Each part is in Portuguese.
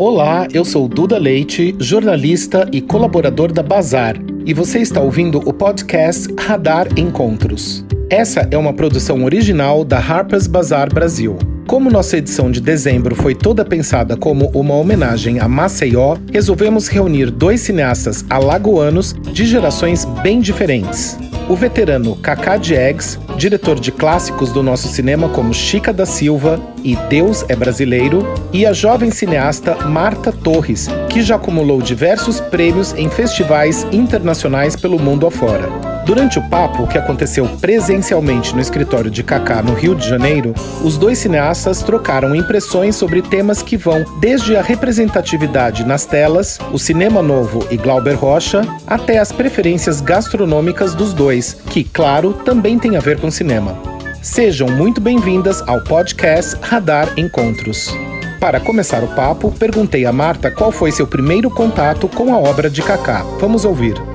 Olá, eu sou Duda Leite, jornalista e colaborador da Bazar, e você está ouvindo o podcast Radar Encontros. Essa é uma produção original da Harper's Bazaar Brasil. Como nossa edição de dezembro foi toda pensada como uma homenagem a Maceió, resolvemos reunir dois cineastas alagoanos de gerações bem diferentes o veterano Kaká Diegues, diretor de clássicos do nosso cinema como Chica da Silva e Deus é Brasileiro, e a jovem cineasta Marta Torres, que já acumulou diversos prêmios em festivais internacionais pelo mundo afora. Durante o papo, que aconteceu presencialmente no escritório de Kaká no Rio de Janeiro, os dois cineastas trocaram impressões sobre temas que vão desde a representatividade nas telas, o cinema novo e Glauber Rocha, até as preferências gastronômicas dos dois, que, claro, também tem a ver com cinema. Sejam muito bem-vindas ao podcast Radar Encontros. Para começar o papo, perguntei a Marta qual foi seu primeiro contato com a obra de Kaká. Vamos ouvir.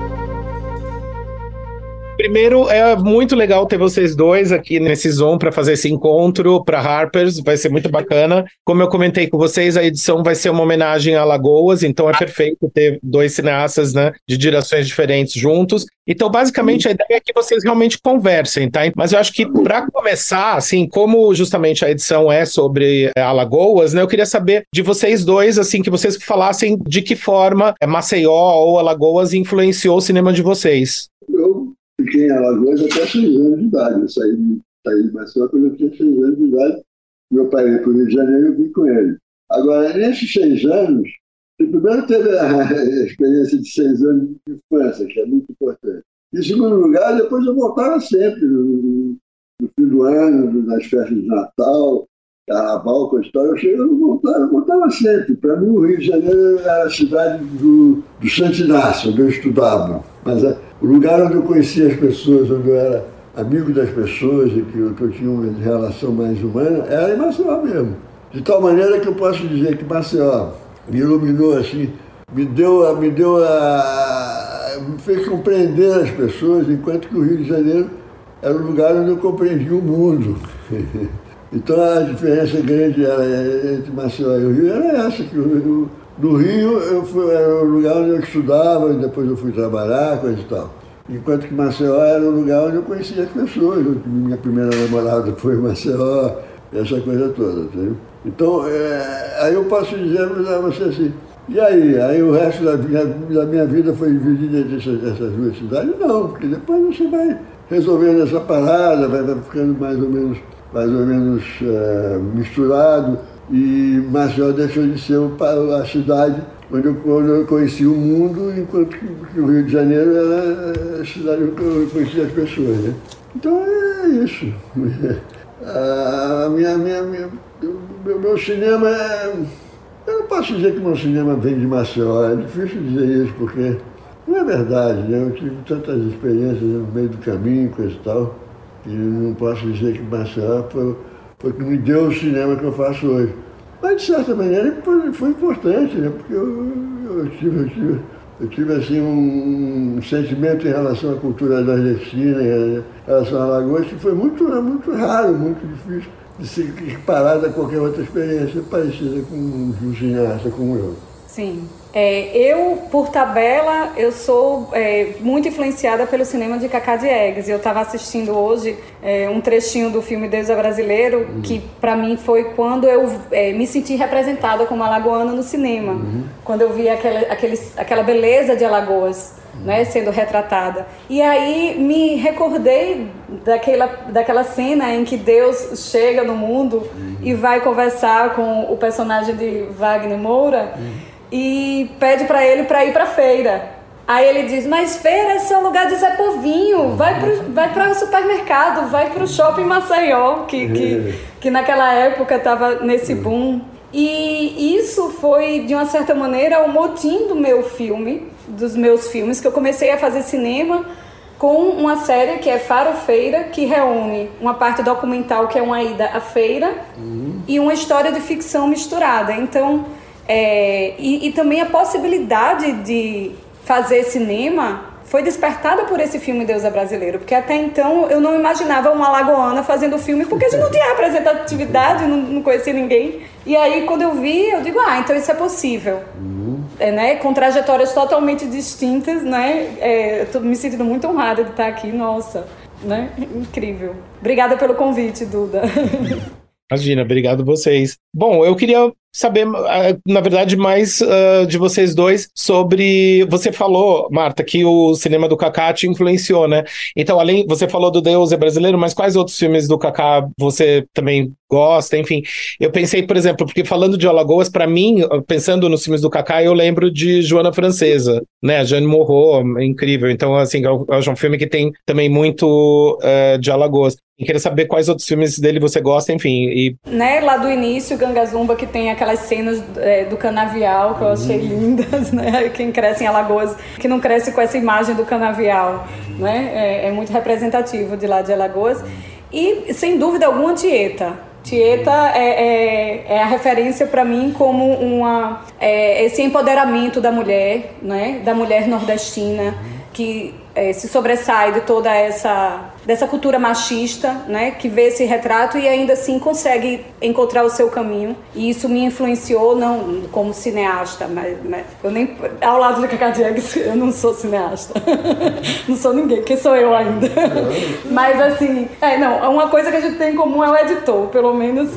Primeiro, é muito legal ter vocês dois aqui nesse Zoom para fazer esse encontro para Harper's, vai ser muito bacana. Como eu comentei com vocês, a edição vai ser uma homenagem a Lagoas, então é perfeito ter dois cineastas né, de direções diferentes juntos. Então, basicamente, a ideia é que vocês realmente conversem, tá? Mas eu acho que para começar, assim, como justamente a edição é sobre é, Alagoas, né, eu queria saber de vocês dois, assim, que vocês falassem de que forma Maceió ou Alagoas influenciou o cinema de vocês. Fiquei em Alagoas até seis anos de idade. Eu saí, saí de Maceió quando eu tinha seis anos de idade. Meu pai veio para o Rio de Janeiro e eu vim com ele. Agora, nesses seis anos, primeiro teve a experiência de seis anos de infância, que é muito importante. Em segundo lugar, depois eu voltava sempre, no, no fim do ano, nas festas de Natal, carnaval, com a história, eu, chegava, eu, voltava, eu voltava sempre. Para mim, o Rio de Janeiro era a cidade do, do Santo Inácio, onde eu estudava. Mas é, o lugar onde eu conhecia as pessoas, onde eu era amigo das pessoas e que eu, que eu tinha uma relação mais humana, era em Maceió mesmo. De tal maneira que eu posso dizer que Maceió me iluminou assim, me deu, me deu a, me fez compreender as pessoas, enquanto que o Rio de Janeiro era o lugar onde eu compreendi o mundo. então a diferença grande era, entre Maceió e o Rio era essa, que o, no Rio eu fui, era o lugar onde eu estudava, e depois eu fui trabalhar, coisa e tal. Enquanto que Maceió era o lugar onde eu conhecia as pessoas. Minha primeira namorada foi Maceió, essa coisa toda. Entendeu? Então, é, aí eu posso dizer para você assim, e aí? Aí o resto da minha, da minha vida foi dividido entre essas, essas, duas cidades? Não, porque depois você vai resolvendo essa parada, vai, vai ficando mais ou menos, mais ou menos é, misturado, e Maceió deixou de ser a cidade onde eu, conheci o mundo, enquanto que, o Rio de Janeiro era a cidade onde eu conhecia as pessoas. Né? Então é isso. A minha, minha, minha, meu, meu cinema é. Eu não posso dizer que meu cinema vem de Maceió, é difícil dizer isso, porque não é verdade, né? Eu tive tantas experiências no meio do caminho, coisa e tal, e não posso dizer que Maceió foi, foi que me deu o cinema que eu faço hoje. Mas, de certa maneira, foi, importante, né? Porque eu, eu, tive, eu, tive, eu tive, assim, um, sentimento em relação à cultura nordestina, em relação a Alagoas, que foi muito, muito raro, muito difícil de ser equiparada a qualquer outra experiência parecida com um cineasta como eu. Sim. É, eu, por tabela, eu sou é, muito influenciada pelo cinema de Cacá Diegues. Eu estava assistindo hoje é, um trechinho do filme Deus é Brasileiro, uhum. que para mim foi quando eu é, me senti representada como alagoana no cinema. Uhum. Quando eu vi aquela, aqueles, aquela beleza de Alagoas né, sendo retratada. E aí me recordei daquela, daquela cena em que Deus chega no mundo uhum. e vai conversar com o personagem de Wagner Moura uhum. E pede para ele para ir para feira. Aí ele diz: Mas feira é seu lugar de Zé Povinho, vai para vai supermercado, vai para o shopping Maceió, que, que, uhum. que naquela época estava nesse uhum. boom. E isso foi, de uma certa maneira, o motim do meu filme, dos meus filmes, que eu comecei a fazer cinema com uma série que é Farofeira, que reúne uma parte documental, que é uma ida à feira, uhum. e uma história de ficção misturada. Então, é, e, e também a possibilidade de fazer cinema foi despertada por esse filme Deus é Brasileiro, porque até então eu não imaginava uma alagoana fazendo filme, porque a gente não tinha representatividade, não, não conhecia ninguém. E aí, quando eu vi, eu digo, ah, então isso é possível. Uhum. É, né? Com trajetórias totalmente distintas, né? É, eu tô me sentindo muito honrada de estar aqui, nossa, né? Incrível. Obrigada pelo convite, Duda. Imagina, obrigado vocês. Bom, eu queria saber, ah, na verdade, mais uh, de vocês dois sobre. Você falou, Marta, que o cinema do Kaká te influenciou, né? Então, além, você falou do Deus é brasileiro, mas quais outros filmes do Kaká você também gosta? Enfim, eu pensei, por exemplo, porque falando de Alagoas, para mim, pensando nos filmes do Kaká, eu lembro de Joana Francesa, né? A Jane Morro, incrível. Então, assim, eu acho um filme que tem também muito uh, de Alagoas. E queria saber quais outros filmes dele você gosta, enfim. E... Né, lá do início, Ganga Zumba, que tem aquelas cenas é, do canavial que eu achei uhum. lindas, né? Quem cresce em Alagoas, que não cresce com essa imagem do canavial, né? É, é muito representativo de lá de Alagoas. E, sem dúvida alguma, Tieta. Tieta é, é, é, a referência para mim como uma, é, esse empoderamento da mulher, né? da mulher nordestina, que é, se sobressai de toda essa dessa cultura machista, né, que vê esse retrato e ainda assim consegue encontrar o seu caminho. E isso me influenciou não como cineasta, mas, mas eu nem ao lado de Cacá eu não sou cineasta. não sou ninguém, quem sou eu ainda. mas assim, é, não, uma coisa que a gente tem em comum é o editor, pelo menos.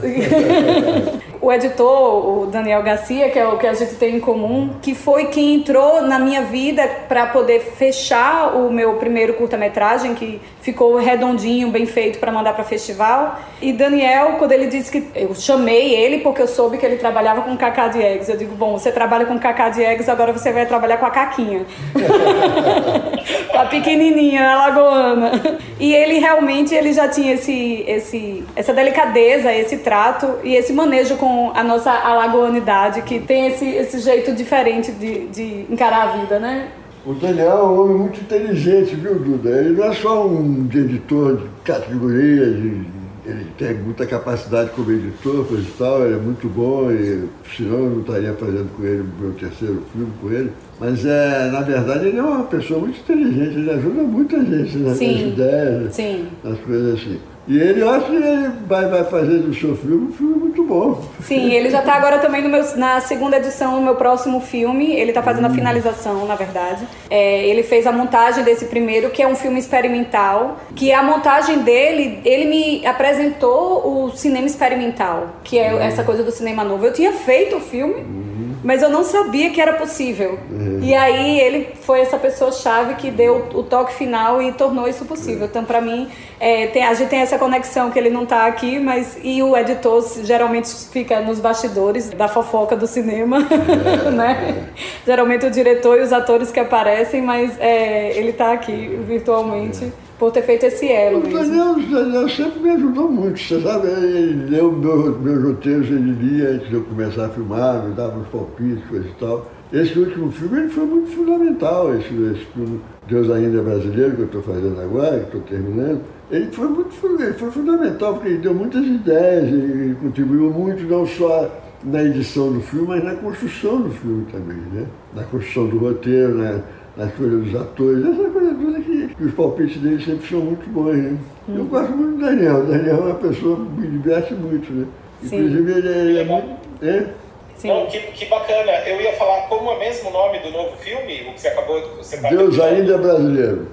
o editor, o Daniel Garcia, que é o que a gente tem em comum, que foi quem entrou na minha vida para poder fechar o meu primeiro curta-metragem, que ficou redondinho, bem feito para mandar para festival. E Daniel, quando ele disse que eu chamei ele porque eu soube que ele trabalhava com Cacá de Eggs, eu digo, bom, você trabalha com Cacá de Eggs, agora você vai trabalhar com a Caquinha. com a pequenininha, a lagoana. E ele realmente ele já tinha esse, esse, essa delicadeza, esse trato e esse manejo com a nossa alagoanidade, que tem esse, esse jeito diferente de, de encarar a vida, né? O Daniel é um homem muito inteligente, viu, Duda? Ele não é só um editor de categoria, de, ele tem muita capacidade como editor, coisa e tal, ele é muito bom, e senão eu não estaria fazendo com ele o meu terceiro filme com ele. Mas, é, na verdade, ele é uma pessoa muito inteligente, ele ajuda muita gente nas, sim, nas ideias, sim. nas coisas assim. E ele, eu acho que ele vai, vai fazer do seu filme um filme muito bom. Sim, ele já está agora também no meu, na segunda edição do meu próximo filme. Ele está fazendo hum. a finalização, na verdade. É, ele fez a montagem desse primeiro, que é um filme experimental. Que a montagem dele, ele me apresentou o cinema experimental, que é hum. essa coisa do cinema novo. Eu tinha feito o filme. Hum mas eu não sabia que era possível. Uhum. E aí ele foi essa pessoa chave que deu o toque final e tornou isso possível. Então para mim é, tem, a gente tem essa conexão que ele não está aqui, mas e o editor geralmente fica nos bastidores da fofoca do cinema, é, né? É. Geralmente o diretor e os atores que aparecem, mas é, ele está aqui virtualmente por ter feito esse elo. O Daniel, Daniel sempre me ajudou muito, você sabe? Ele leu meu, meus roteiros, ele lia antes de eu começar a filmar, me dava uns palpites, coisa e tal. Esse último filme ele foi muito fundamental, esse, esse filme Deus Ainda é Brasileiro, que eu estou fazendo agora, que estou terminando. Ele foi muito ele foi fundamental, porque ele deu muitas ideias, ele contribuiu muito, não só na edição do filme, mas na construção do filme também, né? Na construção do roteiro, né? na escolha dos atores, essa coisa toda que, que os palpites dele sempre são muito bons, né? Uhum. Eu gosto muito do Daniel. O Daniel é uma pessoa que me diverte muito, né? Sim. Inclusive ele é, ele é muito. É? Sim. Não, que, que bacana. Eu ia falar como é mesmo o nome do novo filme, o que você acabou de. Você tá Deus ainda é brasileiro.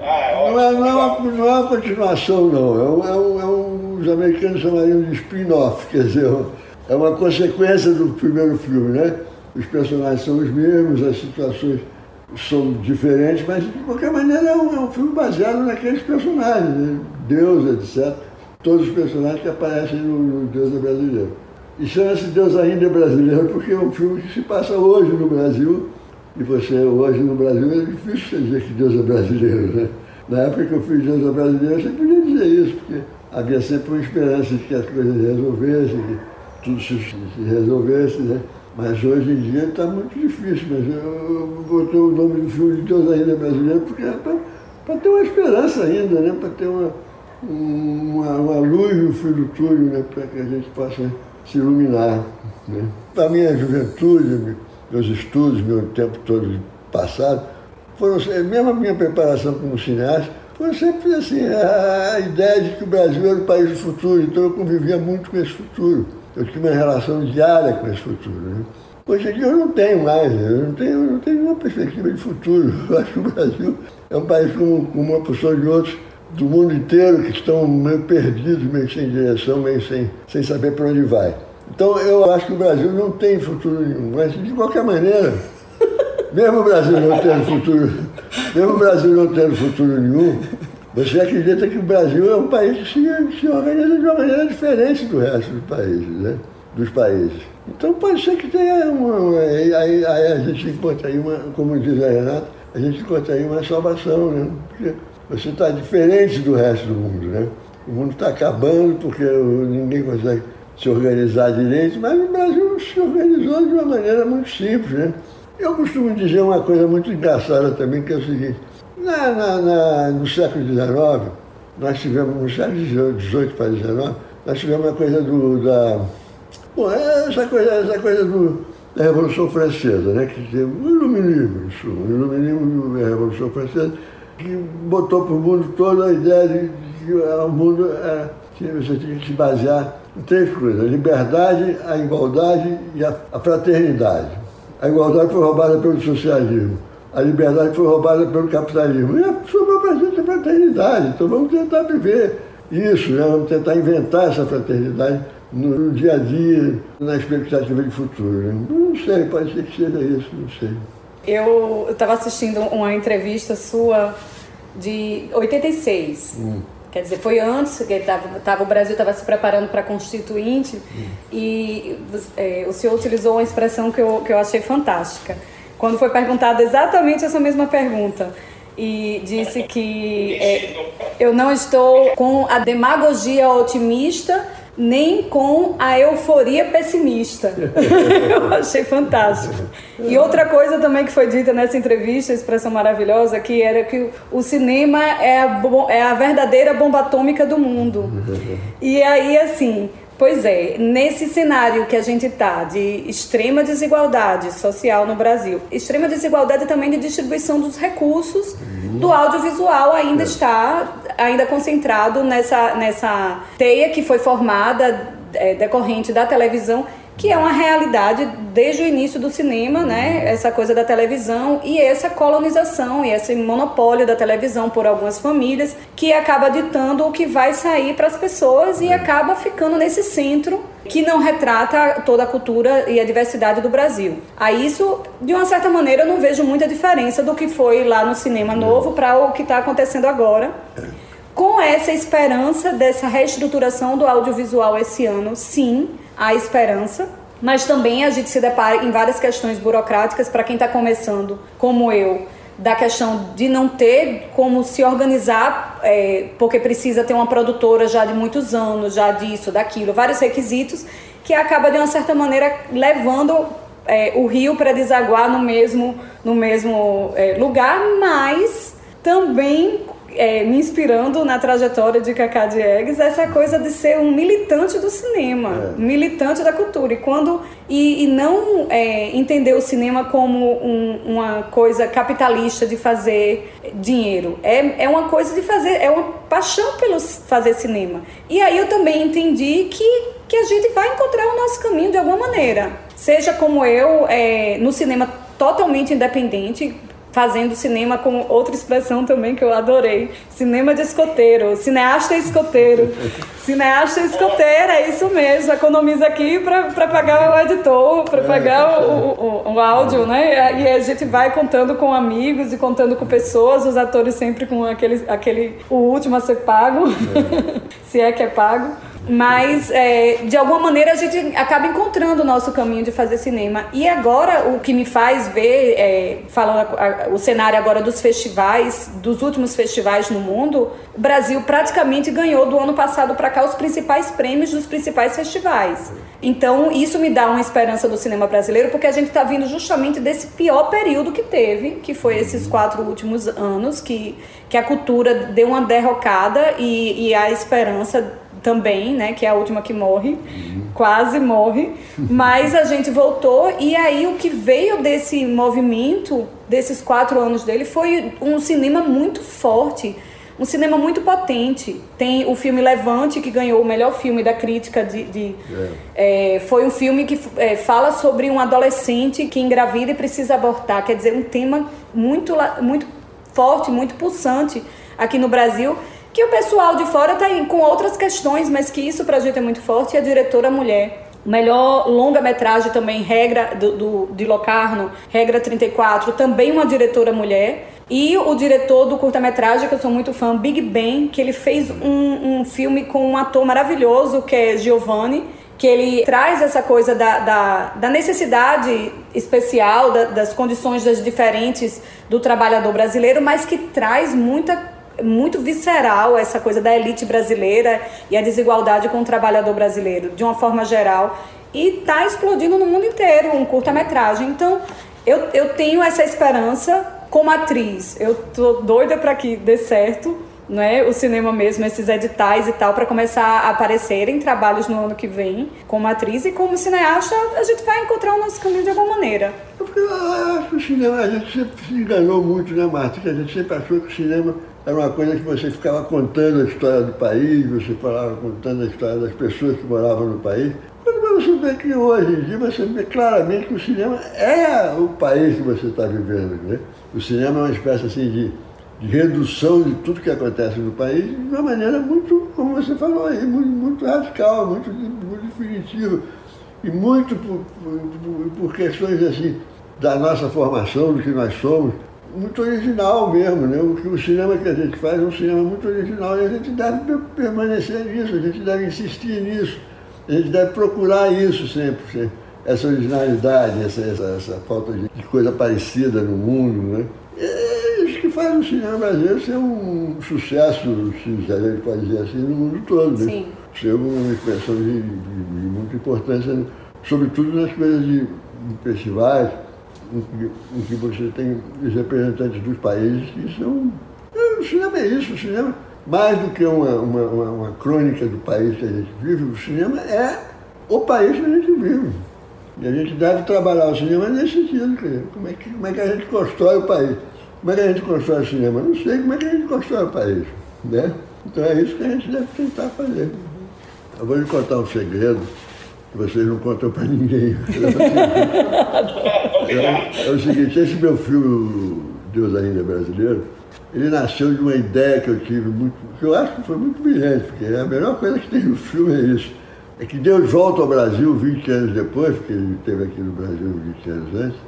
Ah, é ótimo, não, é, não, é uma, não é uma continuação, não. É um, é um, é um, os americanos chamariam de spin-off, quer dizer, é uma consequência do primeiro filme, né? Os personagens são os mesmos, as situações são diferentes, mas de qualquer maneira é um, é um filme baseado naqueles personagens, né? Deus, etc. Todos os personagens que aparecem no, no Deus é Brasileiro. E chama-se Deus ainda é Brasileiro porque é um filme que se passa hoje no Brasil. E você, hoje no Brasil, é difícil você dizer que Deus é brasileiro, né? Na época que eu fiz Deus é Brasileiro, você podia dizer isso, porque havia sempre uma esperança de que as coisas resolvessem, que tudo se resolvesse, né? Mas hoje em dia está muito difícil, mas eu botei o nome do filme de Deus ainda brasileiro porque é para ter uma esperança ainda, né? para ter uma, uma, uma, luz no fim do túnel, né? para que a gente possa se iluminar. Né? A minha juventude, meus estudos, meu tempo todo passado, foram, mesmo a minha preparação como cineasta, foi sempre assim, a ideia de que o Brasil era o país do futuro, então eu convivia muito com esse futuro. Eu tinha uma relação diária com esse futuro. Né? Hoje em dia eu não tenho mais, né? eu não tenho, não tenho nenhuma perspectiva de futuro. Eu acho que o Brasil é um país como, como uma porção de outros do mundo inteiro que estão meio perdidos, meio sem direção, meio sem, sem saber para onde vai. Então eu acho que o Brasil não tem futuro nenhum, mas de qualquer maneira, mesmo o Brasil não tendo futuro, mesmo o Brasil não tendo futuro nenhum, você acredita que o Brasil é um país que se, se organiza de uma maneira diferente do resto dos países, né? Dos países. Então pode ser que tenha uma. uma aí, aí, a gente encontra aí uma, como diz a Renata, a gente encontra aí uma salvação, né? Porque você está diferente do resto do mundo, né? O mundo está acabando porque ninguém consegue se organizar direito, mas o Brasil se organizou de uma maneira muito simples, né? Eu costumo dizer uma coisa muito engraçada também, que é o seguinte, na, na, na, no século XIX, nós tivemos, no século XVIII para XIX, nós tivemos uma coisa do, da... Bom, é essa coisa, essa coisa do, da Revolução Francesa, né? Que teve o iluminismo, isso, o iluminismo da Revolução Francesa, que botou para o mundo toda a ideia de, que o mundo é, que você tinha que se basear em três coisas: a liberdade, a igualdade e a, a fraternidade. A igualdade foi roubada pelo socialismo, a liberdade foi roubada pelo capitalismo. E sobrou para a gente a fraternidade. Então vamos tentar viver isso, né? vamos tentar inventar essa fraternidade no, dia a dia, na expectativa de futuro. Né? Não sei, pode ser que seja isso, não sei. Eu estava assistindo uma entrevista sua de 86. Hum. Quer dizer, foi antes que tava, tava o Brasil estava se preparando para a Constituinte hum. e é, o senhor utilizou uma expressão que eu, que eu achei fantástica. Quando foi perguntada exatamente essa mesma pergunta e disse que é, eu não estou com a demagogia otimista nem com a euforia pessimista. eu achei fantástico. E outra coisa também que foi dita nessa entrevista, expressão maravilhosa, que era que o cinema é a, é a verdadeira bomba atômica do mundo. E aí, assim, Pois é, nesse cenário que a gente está de extrema desigualdade social no Brasil, extrema desigualdade também de distribuição dos recursos uhum. do audiovisual ainda é. está ainda concentrado nessa, nessa teia que foi formada é, decorrente da televisão que é uma realidade desde o início do cinema, né? Essa coisa da televisão e essa colonização e esse monopólio da televisão por algumas famílias que acaba ditando o que vai sair para as pessoas e acaba ficando nesse centro que não retrata toda a cultura e a diversidade do Brasil. A isso, de uma certa maneira, eu não vejo muita diferença do que foi lá no cinema novo para o que está acontecendo agora. Com essa esperança dessa reestruturação do audiovisual esse ano, sim, a esperança, mas também a gente se depara em várias questões burocráticas para quem está começando, como eu, da questão de não ter como se organizar, é, porque precisa ter uma produtora já de muitos anos, já disso, daquilo, vários requisitos, que acaba de uma certa maneira levando é, o rio para desaguar no mesmo, no mesmo é, lugar, mas também é, me inspirando na trajetória de Cacá Diegues essa coisa de ser um militante do cinema, é. militante da cultura. E quando e, e não é, entender o cinema como um, uma coisa capitalista de fazer dinheiro. É, é uma coisa de fazer, é uma paixão pelo fazer cinema. E aí eu também entendi que, que a gente vai encontrar o nosso caminho de alguma maneira. Seja como eu, é, no cinema totalmente independente, fazendo cinema com outra expressão também que eu adorei. Cinema de escoteiro, cineasta escoteiro. cineasta escoteiro, é isso mesmo. Economiza aqui para pagar o editor, para pagar o, o, o, áudio, né? E a gente vai contando com amigos e contando com pessoas, os atores sempre com aquele, aquele o último a ser pago, se é que é pago. Mas, é, de alguma maneira, a gente acaba encontrando o nosso caminho de fazer cinema. E agora, o que me faz ver, é, falando a, a, o cenário agora dos festivais, dos últimos festivais no mundo, o Brasil praticamente ganhou do ano passado para cá os principais prêmios dos principais festivais. Então, isso me dá uma esperança do cinema brasileiro, porque a gente está vindo justamente desse pior período que teve, que foi esses quatro últimos anos, que, que a cultura deu uma derrocada e, e a esperança também, né, que é a última que morre, uhum. quase morre, mas a gente voltou e aí o que veio desse movimento, desses quatro anos dele, foi um cinema muito forte, um cinema muito potente. Tem o filme Levante, que ganhou o melhor filme da crítica de... de é. É, foi um filme que é, fala sobre um adolescente que engravida e precisa abortar, quer dizer, um tema muito, muito forte, muito pulsante aqui no Brasil, que o pessoal de fora está com outras questões, mas que isso para a gente é muito forte, e a diretora mulher. Melhor longa-metragem também, Regra do, do, de Locarno, Regra 34, também uma diretora mulher. E o diretor do curta-metragem, que eu sou muito fã, Big Ben, que ele fez um, um filme com um ator maravilhoso, que é Giovanni, que ele traz essa coisa da, da, da necessidade especial, da, das condições das diferentes do trabalhador brasileiro, mas que traz muita muito visceral essa coisa da elite brasileira e a desigualdade com o trabalhador brasileiro, de uma forma geral. E está explodindo no mundo inteiro um curta-metragem. Então, eu, eu tenho essa esperança como atriz. Eu tô doida para que dê certo, né? O cinema mesmo, esses editais e tal, para começar a aparecerem trabalhos no ano que vem como atriz e como cineasta, a gente vai encontrar o nosso caminho de alguma maneira. Porque eu acho que o cinema, a gente sempre se enganou muito, né, Marta? A gente sempre achou que o cinema era uma coisa que você ficava contando a história do país, você falava contando a história das pessoas que moravam no país. Quando você vê que hoje em dia você vê claramente que o cinema é o país que você está vivendo. Né? O cinema é uma espécie assim de, de, redução de tudo que acontece no país de uma maneira muito, como você falou aí, muito, muito radical, muito, muito definitiva. E muito por, por, por questões assim da nossa formação, do que nós somos muito original mesmo, né? O, o cinema que a gente faz é um cinema muito original e a gente deve permanecer nisso, a gente deve insistir nisso, a gente deve procurar isso sempre, sempre. essa originalidade, essa, essa, essa falta de, de, coisa parecida no mundo, né? É isso que faz o cinema brasileiro ser um sucesso, se a gente pode dizer assim, no mundo todo, né? Sim. Ser uma expressão de, de, de muita importância, sobretudo nas coisas de festivais em que, em que você tem os representantes dos países que são. É, o cinema é isso, o cinema, mais do que uma, uma, uma, uma crônica do país que a gente vive, o cinema é o país que a gente vive. E a gente deve trabalhar o cinema nesse sentido, quer como é, que, como é que a gente constrói o país? Como é que a gente constrói o cinema? Não sei como é que a gente constrói o país. Né? Então é isso que a gente deve tentar fazer. Eu vou lhe contar um segredo que vocês não contam para ninguém. é, é, o seguinte, esse meu filme, Deus Ainda é Brasileiro, ele nasceu de uma ideia que eu tive, muito, que eu acho que foi muito brilhante, porque a melhor coisa que tem no filme é isso. É que Deus volta ao Brasil 20 anos depois, porque ele esteve aqui no Brasil 20 anos antes,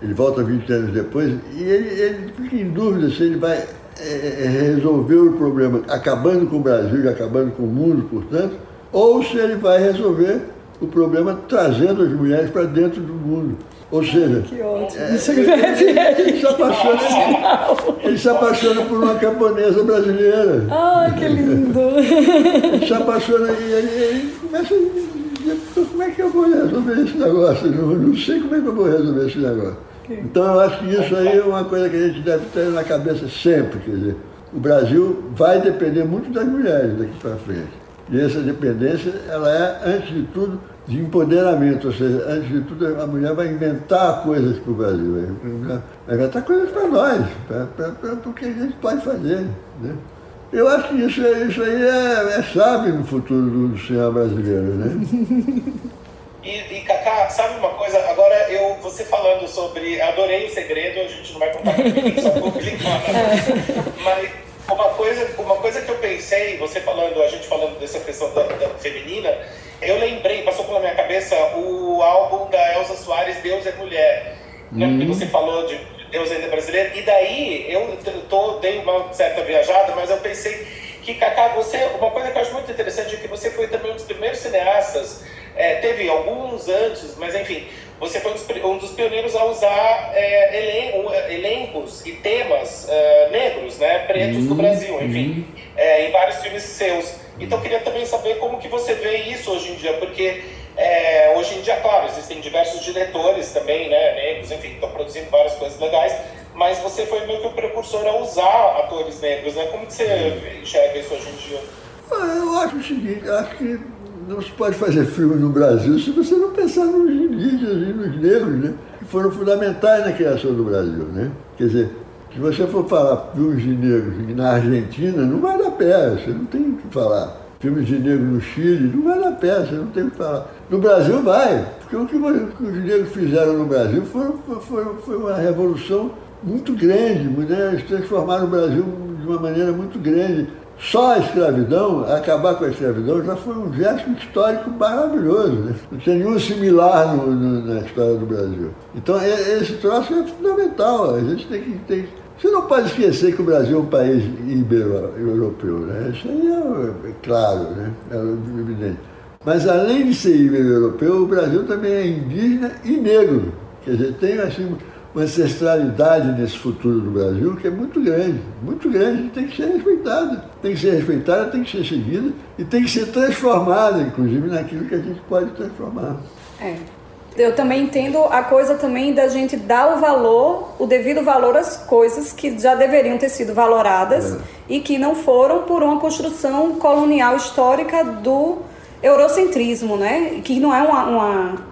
ele volta 20 anos depois, e ele, ele fica em dúvida se ele vai é, é, resolver o problema acabando com o Brasil e acabando com o mundo, portanto, ou se ele vai resolver o problema trazendo as mulheres para dentro do mundo. Ou seja, que ótimo. É, ele, ele, se apaixona, ele se apaixona por uma camponesa brasileira. Ah, que lindo! Ele se apaixona e ele, começa a dizer, como é que eu vou resolver esse negócio? Não, não sei como é que eu vou resolver esse negócio. Então eu acho que isso aí é uma coisa que a gente deve ter na cabeça sempre, quer dizer, o Brasil vai depender muito das mulheres daqui para frente. E essa dependência, ela é, antes de tudo, de empoderamento, ou seja, antes de tudo, a mulher vai inventar coisas para o Brasil, vai inventar coisas para nós, para o que a gente pode fazer. Né? Eu acho que isso, isso aí é, é chave no futuro do cinema brasileiro, né? E, e Cacá, sabe uma coisa? Agora, eu, você falando sobre. Adorei o segredo, a gente não vai contar para só vou clicar. Mas uma coisa, uma coisa que eu pensei, você falando, a gente falando dessa questão da, da feminina, eu lembrei, passou pela minha cabeça o álbum da Elza Soares, Deus é Mulher. Né? Porque uhum. você falou de Deus ainda é brasileiro. E daí eu tô, dei uma certa viajada, mas eu pensei que, Cacá, você, uma coisa que eu acho muito interessante é que você foi também um dos primeiros cineastas, é, teve alguns antes, mas enfim, você foi um dos pioneiros a usar é, elen elencos e temas é, negros, né, pretos uhum, do Brasil, enfim, uhum. é, em vários filmes seus. Então, eu queria também saber como que você vê isso hoje em dia, porque é, hoje em dia, claro, existem diversos diretores também, né, negros, enfim, estão produzindo várias coisas legais, mas você foi meio que o precursor a usar atores negros, né? Como que você enxerga isso hoje em dia? Ah, eu acho o seguinte, acho que não se pode fazer filme no Brasil se você não pensar nos indígenas e nos negros, né? Que foram fundamentais na criação do Brasil, né? Quer dizer, se você for falar filmes de negros na Argentina, não vai dar pé, você não tem o que falar. Filmes de negros no Chile, não vai dar pé, você não tem o que falar. No Brasil vai, porque o que, os negros fizeram no Brasil foi, foi, foi uma revolução muito grande, né? eles transformaram o Brasil de uma maneira muito grande. Só a escravidão, acabar com a escravidão, já foi um gesto histórico maravilhoso. Né? Não tinha nenhum similar no, no, na história do Brasil. Então, esse troço é fundamental. A gente tem que. Tem, você não pode esquecer que o Brasil é um país ibero-europeu, né? Isso aí é, é claro, né? é evidente. Mas além de ser ibero-europeu, o Brasil também é indígena e negro. Quer dizer, tem assim, uma ancestralidade nesse futuro do Brasil que é muito grande, muito grande, tem que ser respeitada. Tem que ser respeitada, tem que ser seguida e tem que ser transformada, inclusive, naquilo que a gente pode transformar. É. Eu também entendo a coisa também da gente dar o valor, o devido valor às coisas que já deveriam ter sido valoradas é. e que não foram por uma construção colonial histórica do eurocentrismo, né? Que não é uma, uma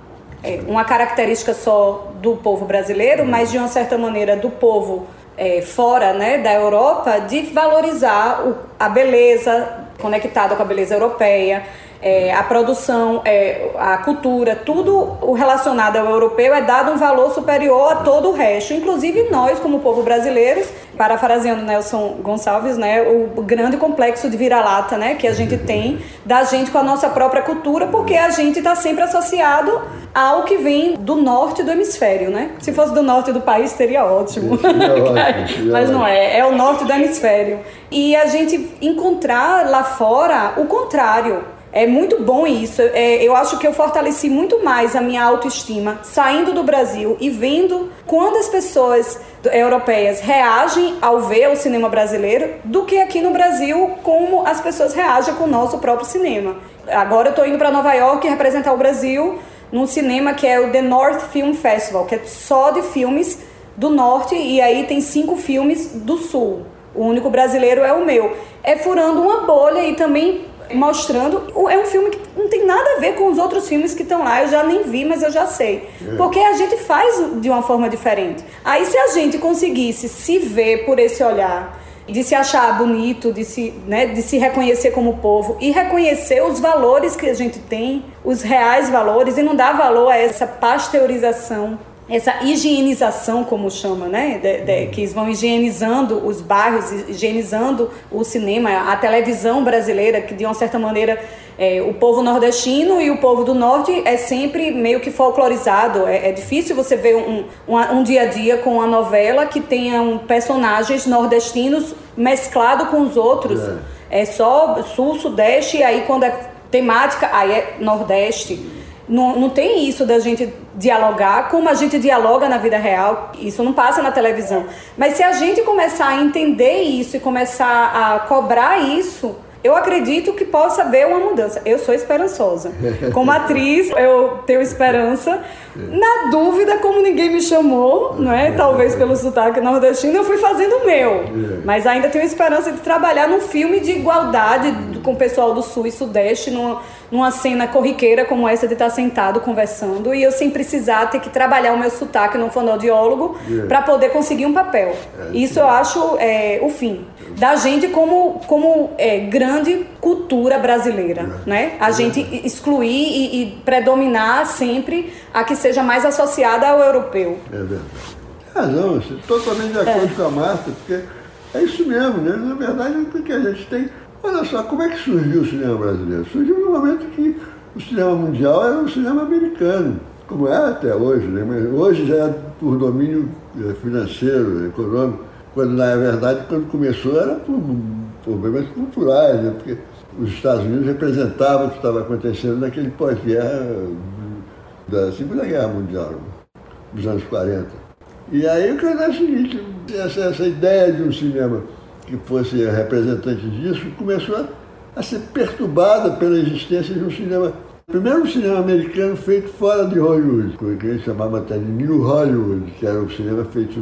é, uma característica só do povo brasileiro, uhum. mas de uma certa maneira do povo é, fora né, da Europa, de valorizar o, a beleza conectada com a beleza europeia, é, a produção, é, a cultura, tudo o relacionado ao europeu é dado um valor superior a todo o resto, inclusive nós, como povo brasileiro, parafraseando Nelson Gonçalves, né, o grande complexo de vira-lata né, que a gente tem da gente com a nossa própria cultura, porque a gente está sempre associado ao que vem do norte do hemisfério, né? Se fosse do norte do país, seria ótimo. ótimo Mas não é, é o norte do hemisfério. E a gente encontrar lá fora o contrário é muito bom isso. É, eu acho que eu fortaleci muito mais a minha autoestima saindo do Brasil e vendo quando as pessoas europeias reagem ao ver o cinema brasileiro do que aqui no Brasil como as pessoas reagem com o nosso próprio cinema. Agora eu estou indo para Nova York representar o Brasil num cinema que é o The North Film Festival, que é só de filmes do norte e aí tem cinco filmes do sul. O único brasileiro é o meu. É furando uma bolha e também mostrando. É um filme que não tem nada a ver com os outros filmes que estão lá. Eu já nem vi, mas eu já sei. É. Porque a gente faz de uma forma diferente. Aí, se a gente conseguisse se ver por esse olhar, de se achar bonito, de se, né, de se reconhecer como povo e reconhecer os valores que a gente tem, os reais valores, e não dar valor a essa pasteurização essa higienização, como chama, né? De, de, que vão higienizando os bairros, higienizando o cinema, a televisão brasileira, que de uma certa maneira é, o povo nordestino e o povo do norte é sempre meio que folclorizado. É, é difícil você ver um, um, um, dia a dia com uma novela que tenha um personagens nordestinos mesclado com os outros. É, é só sul, sudeste, e aí quando é temática, aí é nordeste. Não, não tem isso da gente dialogar como a gente dialoga na vida real. Isso não passa na televisão. Mas se a gente começar a entender isso e começar a cobrar isso, eu acredito que possa haver uma mudança. Eu sou esperançosa. Como atriz, eu tenho esperança. Na dúvida, como ninguém me chamou, não é? Talvez pelo sotaque nordestino, eu fui fazendo o meu. Mas ainda tenho esperança de trabalhar num filme de igualdade com o pessoal do Sul e Sudeste, numa, numa cena corriqueira como essa de estar sentado conversando e eu sem precisar ter que trabalhar o meu sotaque no fonoaudiólogo para poder conseguir um papel. É, Isso eu acho é, o fim da gente como, como é, grande cultura brasileira, é. né? A gente excluir e, e, predominar sempre a que seja mais associada ao europeu. É verdade. Razão, totalmente de acordo é. com a Marta, porque é isso mesmo, né? Na verdade, porque a gente tem. Olha só, como é que surgiu o cinema brasileiro? Surgiu no momento que o cinema mundial era um cinema americano, como é até hoje, né? Mas hoje já é por domínio é, financeiro, econômico quando na verdade, quando começou, era por problemas culturais, né? porque os Estados Unidos representavam o que estava acontecendo naquele pós-guerra da Segunda Guerra Mundial, dos anos 40. E aí o que é o seguinte, essa, essa ideia de um cinema que fosse representante disso começou a, a ser perturbada pela existência de um cinema Primeiro um cinema americano feito fora de Hollywood, que eles chamavam até de New Hollywood, que era o cinema feito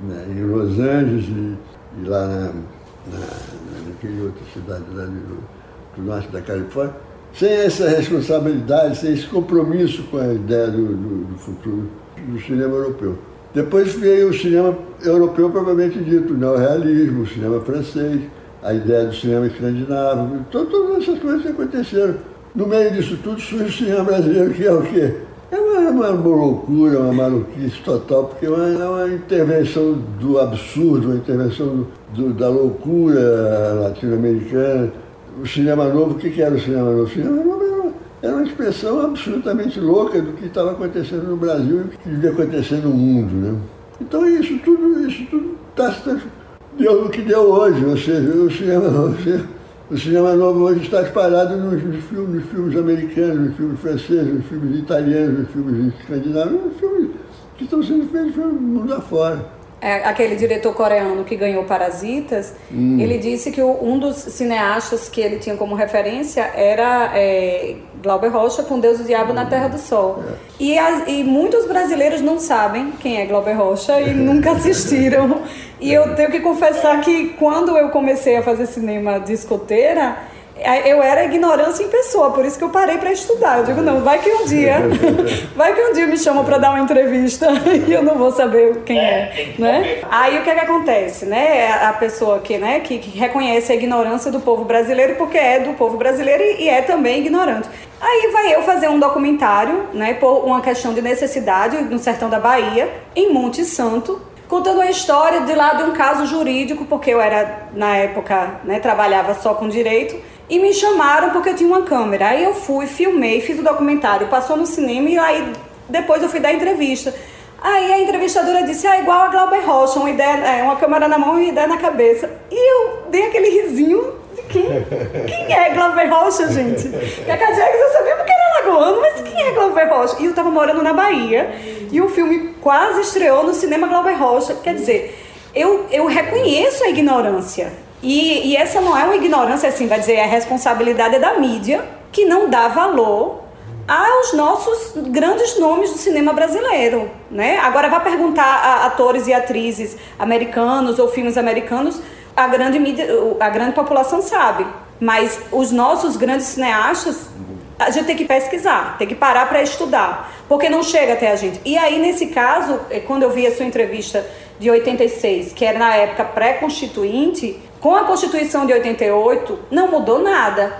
né, em Los Angeles e, e lá na, na, naquele outra cidade lá do norte da Califórnia, sem essa responsabilidade, sem esse compromisso com a ideia do, do, do futuro do cinema europeu. Depois veio o cinema europeu propriamente dito, o neorrealismo, o cinema francês, a ideia do cinema escandinavo, todas essas coisas que aconteceram. No meio disso tudo surge o cinema brasileiro, que é o quê? É uma, uma, uma loucura, uma maluquice total, porque é uma, é uma intervenção do absurdo, uma intervenção do, da loucura latino-americana. O cinema novo, o que, que era o cinema novo? O cinema novo era uma, expressão absolutamente louca do que estava acontecendo no Brasil e que devia acontecer no mundo. Né? Então isso tudo isso tudo está deu no que deu hoje, ou seja, o cinema novo. O cinema novo hoje está espalhado nos, nos, filmes, nos filmes americanos, nos filmes franceses, nos filmes italianos, nos filmes escandinavos, nos filmes que estão sendo feitos pelo mundo afora. É, aquele diretor coreano que ganhou Parasitas, hum. ele disse que o, um dos cineastas que ele tinha como referência era é, Glauber Rocha com Deus e o Diabo hum. na Terra do Sol. É. E, as, e muitos brasileiros não sabem quem é Glauber Rocha e nunca assistiram. E eu tenho que confessar que quando eu comecei a fazer cinema de escoteira, eu era ignorância em pessoa, por isso que eu parei para estudar. Eu digo, não, vai que um dia, vai que um dia me chamam para dar uma entrevista e eu não vou saber quem é, né? Aí o que é que acontece, né? A pessoa que, né, que, que reconhece a ignorância do povo brasileiro porque é do povo brasileiro e, e é também ignorante. Aí vai eu fazer um documentário, né, por uma questão de necessidade no sertão da Bahia, em Monte Santo, contando a história de lá de um caso jurídico, porque eu era, na época, né, trabalhava só com direito, e me chamaram porque eu tinha uma câmera. Aí eu fui, filmei, fiz o documentário, passou no cinema e aí depois eu fui dar entrevista. Aí a entrevistadora disse, ah, igual a Glauber Rocha, uma, ideia, é, uma câmera na mão e uma ideia na cabeça. E eu dei aquele risinho de quem? Quem é Glauber Rocha, gente? Porque a Cadiex eu sabia porque era lagoano, mas quem é Glauber Rocha? E eu tava morando na Bahia e o filme quase estreou no cinema Glauber Rocha. Quer dizer, eu, eu reconheço a ignorância e, e essa não é uma ignorância, assim, vai dizer, a responsabilidade é da mídia, que não dá valor aos nossos grandes nomes do cinema brasileiro, né? Agora vai perguntar a atores e atrizes americanos ou filmes americanos, a grande mídia, a grande população sabe, mas os nossos grandes cineastas a gente tem que pesquisar, tem que parar para estudar, porque não chega até a gente. E aí nesse caso, é, quando eu vi a sua entrevista de 86, que era na época pré-constituinte, com a Constituição de 88, não mudou nada.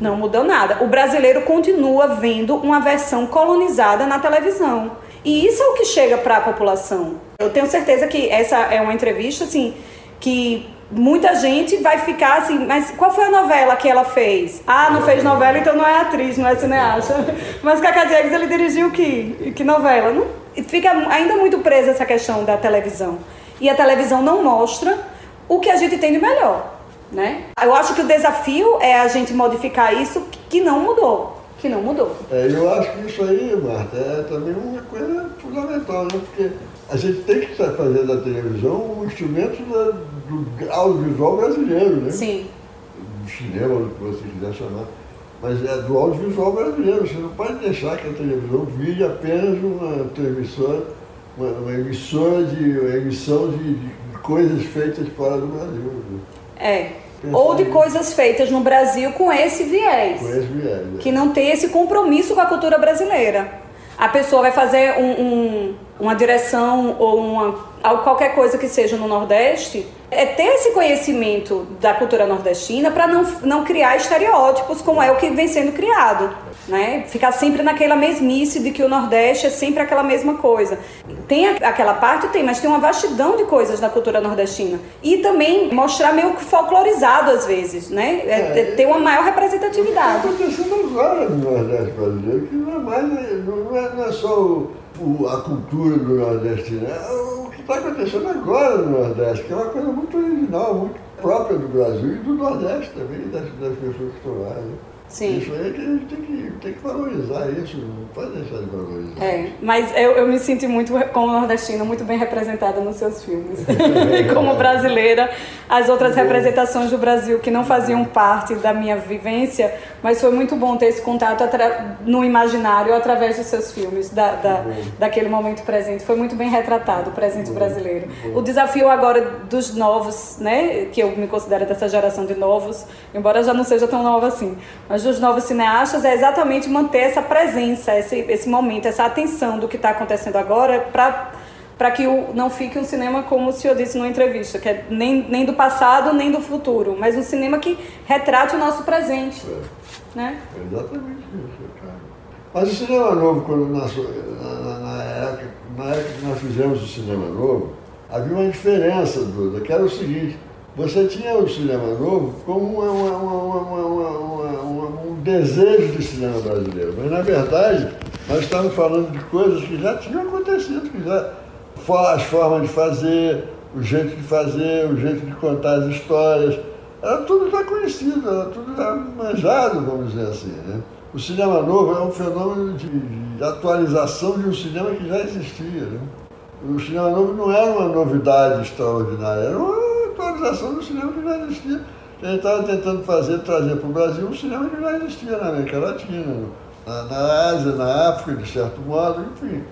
Não mudou nada. O brasileiro continua vendo uma versão colonizada na televisão. E isso é o que chega para a população. Eu tenho certeza que essa é uma entrevista assim que muita gente vai ficar assim, mas qual foi a novela que ela fez? Ah, não fez novela, então não é atriz, não é cineasta. Mas Cacá Diegues, ele dirigiu que, que novela? Não, fica ainda muito presa essa questão da televisão. E a televisão não mostra o que a gente tem de melhor, né? Eu acho que o desafio é a gente modificar isso que não mudou, que não mudou. É, eu acho que isso aí, Marta, é também uma coisa fundamental, né? Porque a gente tem que fazer da televisão um instrumento da, do audiovisual brasileiro, né? Sim. Do cinema, do que você quiser chamar. Mas é do audiovisual brasileiro. Você não pode deixar que a televisão vire apenas uma transmissora, uma, uma emissora de uma emissão de, de coisas feitas fora do Brasil. É. Ou de coisas feitas no Brasil com esse viés. Com esse viés. É. Que não tem esse compromisso com a cultura brasileira. A pessoa vai fazer um, um, uma direção ou uma, qualquer coisa que seja no Nordeste é ter esse conhecimento da cultura nordestina para não, não criar estereótipos como é o que vem sendo criado. Né? Ficar sempre naquela mesmice de que o Nordeste é sempre aquela mesma coisa. Tem aquela parte, tem, mas tem uma vastidão de coisas na cultura nordestina. E também mostrar meio que folclorizado às vezes, né? É, é, ter uma maior representatividade. Está acontecendo agora no Nordeste brasileiro, que não é mais, não é, não é só o, o, a cultura do Nordeste, né? o que está acontecendo agora no Nordeste, que é uma coisa muito original, muito própria do Brasil e do Nordeste também, das, das pessoas que estão lá. Né? Sim. Isso aí é que a gente tem que, tem que valorizar isso, não pode deixar de valorizar. É, mas eu, eu me sinto muito, como nordestina, muito bem representada nos seus filmes. como brasileira, as outras representações do Brasil que não faziam parte da minha vivência, mas foi muito bom ter esse contato no imaginário através dos seus filmes, da, da daquele momento presente. Foi muito bem retratado o presente bom, brasileiro. Bom. O desafio agora dos novos, né, que eu me considero dessa geração de novos, embora já não seja tão nova assim, mas dos novos cineastas é exatamente manter essa presença, esse, esse momento, essa atenção do que está acontecendo agora para que o, não fique um cinema como o senhor disse numa entrevista, que é nem, nem do passado nem do futuro, mas um cinema que retrate o nosso presente. É. Né? Exatamente isso, cara. Mas o cinema novo, quando nós, na, na, época, na época que nós fizemos o cinema novo, havia uma diferença, Duda, que era o seguinte, você tinha o cinema novo como uma, uma, uma, um desejo de cinema brasileiro, mas na verdade nós estamos falando de coisas que já tinham acontecido, que já as formas de fazer, o jeito de fazer, o jeito de contar as histórias, era tudo já conhecido, era tudo já manjado, vamos dizer assim. Né? O cinema novo é um fenômeno de, de atualização de um cinema que já existia. Né? O cinema novo não era uma novidade extraordinária, era uma atualização do cinema que já existia. Gente estava tentando fazer, trazer para o Brasil um cinema que já existia na América Latina, na, na Ásia, na África, de certo modo, enfim.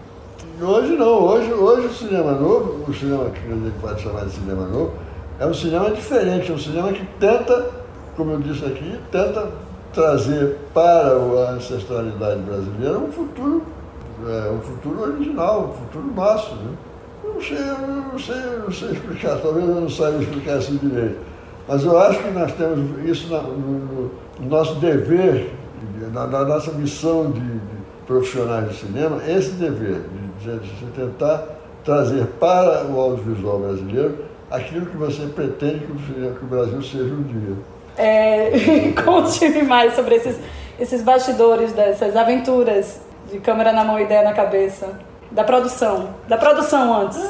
E hoje não, hoje, hoje o cinema novo, o cinema que a gente pode chamar de cinema novo, é um cinema diferente, é um cinema que tenta, como eu disse aqui, tenta trazer para a ancestralidade brasileira um futuro, é, um futuro original, um futuro nosso. Né? Não sei, eu não sei, eu não sei explicar, talvez eu não saiba explicar isso direito. Mas eu acho que nós temos isso no, no, no nosso dever, na, nossa missão de, profissionais de cinema, esse dever de, tentar trazer para o audiovisual brasileiro aquilo que você pretende que o, que o Brasil seja um dia. É, Conte-me mais sobre esses, esses bastidores dessas aventuras de câmera na mão e ideia na cabeça. Da produção. Da produção antes.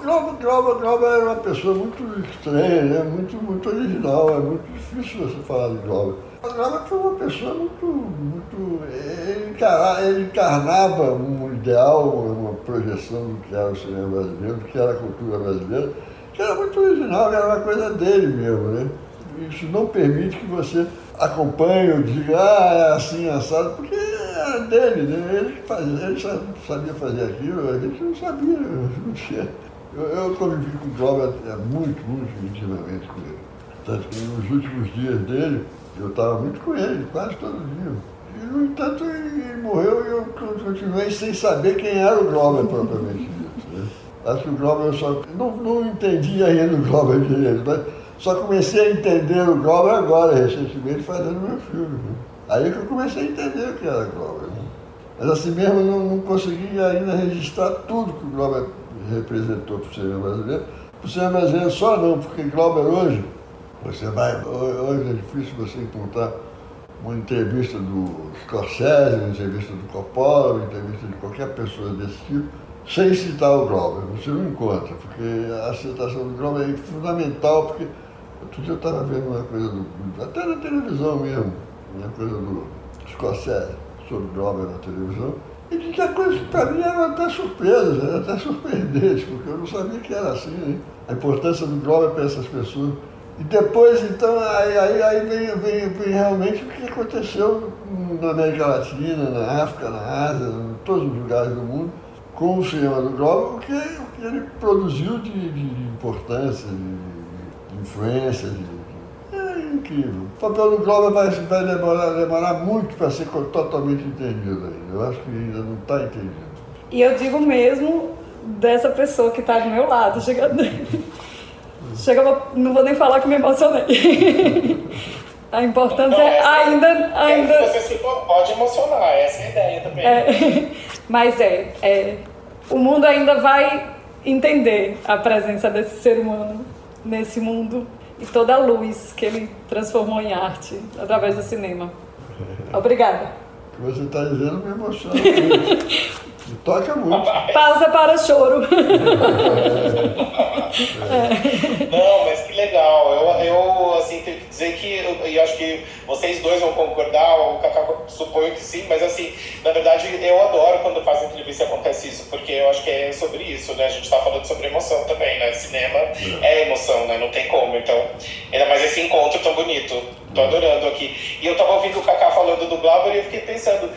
É, o Glauber, Glauber, Glauber era uma pessoa muito estranha, né? muito, muito original, é muito difícil você falar de Glauber. O Glauber foi uma pessoa muito. muito ele, encarava, ele encarnava um ideal, uma projeção do que era o cinema brasileiro, do que era a cultura brasileira, que era muito original, era uma coisa dele mesmo. Né? Isso não permite que você acompanhe ou diga, ah, é assim, assado, porque era dele, né? ele fazia, ele sabia fazer aquilo, a gente não sabia, não tinha. Eu, convivi com o Glauber é, muito, muito intimamente com ele. Tanto que nos últimos dias dele, eu estava muito com ele, quase todo dia. E, no entanto, ele, morreu e eu continuei sem saber quem era o Glauber propriamente dito. Né? Acho que o Glauber eu só. Não, não entendi ainda o Glauber direito, mas só comecei a entender o Glauber agora, recentemente, fazendo meu filme. Né? Aí que eu comecei a entender o que era Glauber. Né? Mas assim mesmo eu não, não consegui ainda registrar tudo que o Glauber representou para o cinema brasileiro. Para o cinema brasileiro só não, porque Glauber hoje, você vai, hoje é difícil você encontrar uma entrevista do Scorsese, uma entrevista do Coppola, uma entrevista de qualquer pessoa desse tipo, sem citar o Glauber. Você não encontra, porque a citação do Glauber é fundamental, porque outro dia eu estava vendo uma coisa do. até na televisão mesmo uma coisa do Scorsese sobre Glauber na televisão, e que a coisa para mim era até surpresa, até surpreendente, porque eu não sabia que era assim, a importância do Glauber para essas pessoas. E depois, então, aí, aí, aí vem, vem, vem, realmente o que aconteceu na América Latina, na África, na Ásia, em todos os lugares do mundo, com o cinema do Glauber, o que, o que ele produziu de, de, de importância, de, de influência, de, incrível. O papel do Glauber vai, vai demorar, demorar muito para ser totalmente entendido ainda. Eu acho que ainda não está entendido. E eu digo mesmo dessa pessoa que está do meu lado, chega, chega não vou nem falar que me emocionei. A importância não, é ainda. ainda... Você se pode emocionar, essa é a ideia também. É, mas é, é, o mundo ainda vai entender a presença desse ser humano nesse mundo e toda a luz que ele transformou em arte através do cinema. Obrigada. O que você está dizendo me emociona toca muito. Pausa para choro. É. Não, mas que legal. Eu, eu assim, tenho que dizer que, e acho que vocês dois vão concordar, o Cacá suponho que sim, mas assim, na verdade eu adoro quando faz entrevista e acontece isso, porque eu acho que é sobre isso, né? A gente tá falando sobre emoção também, né? Cinema é, é emoção, né? Não tem como, então, ainda mais esse encontro tão bonito. Tô adorando aqui. E eu tava ouvindo o Cacá falando do Glauber e eu fiquei pensando,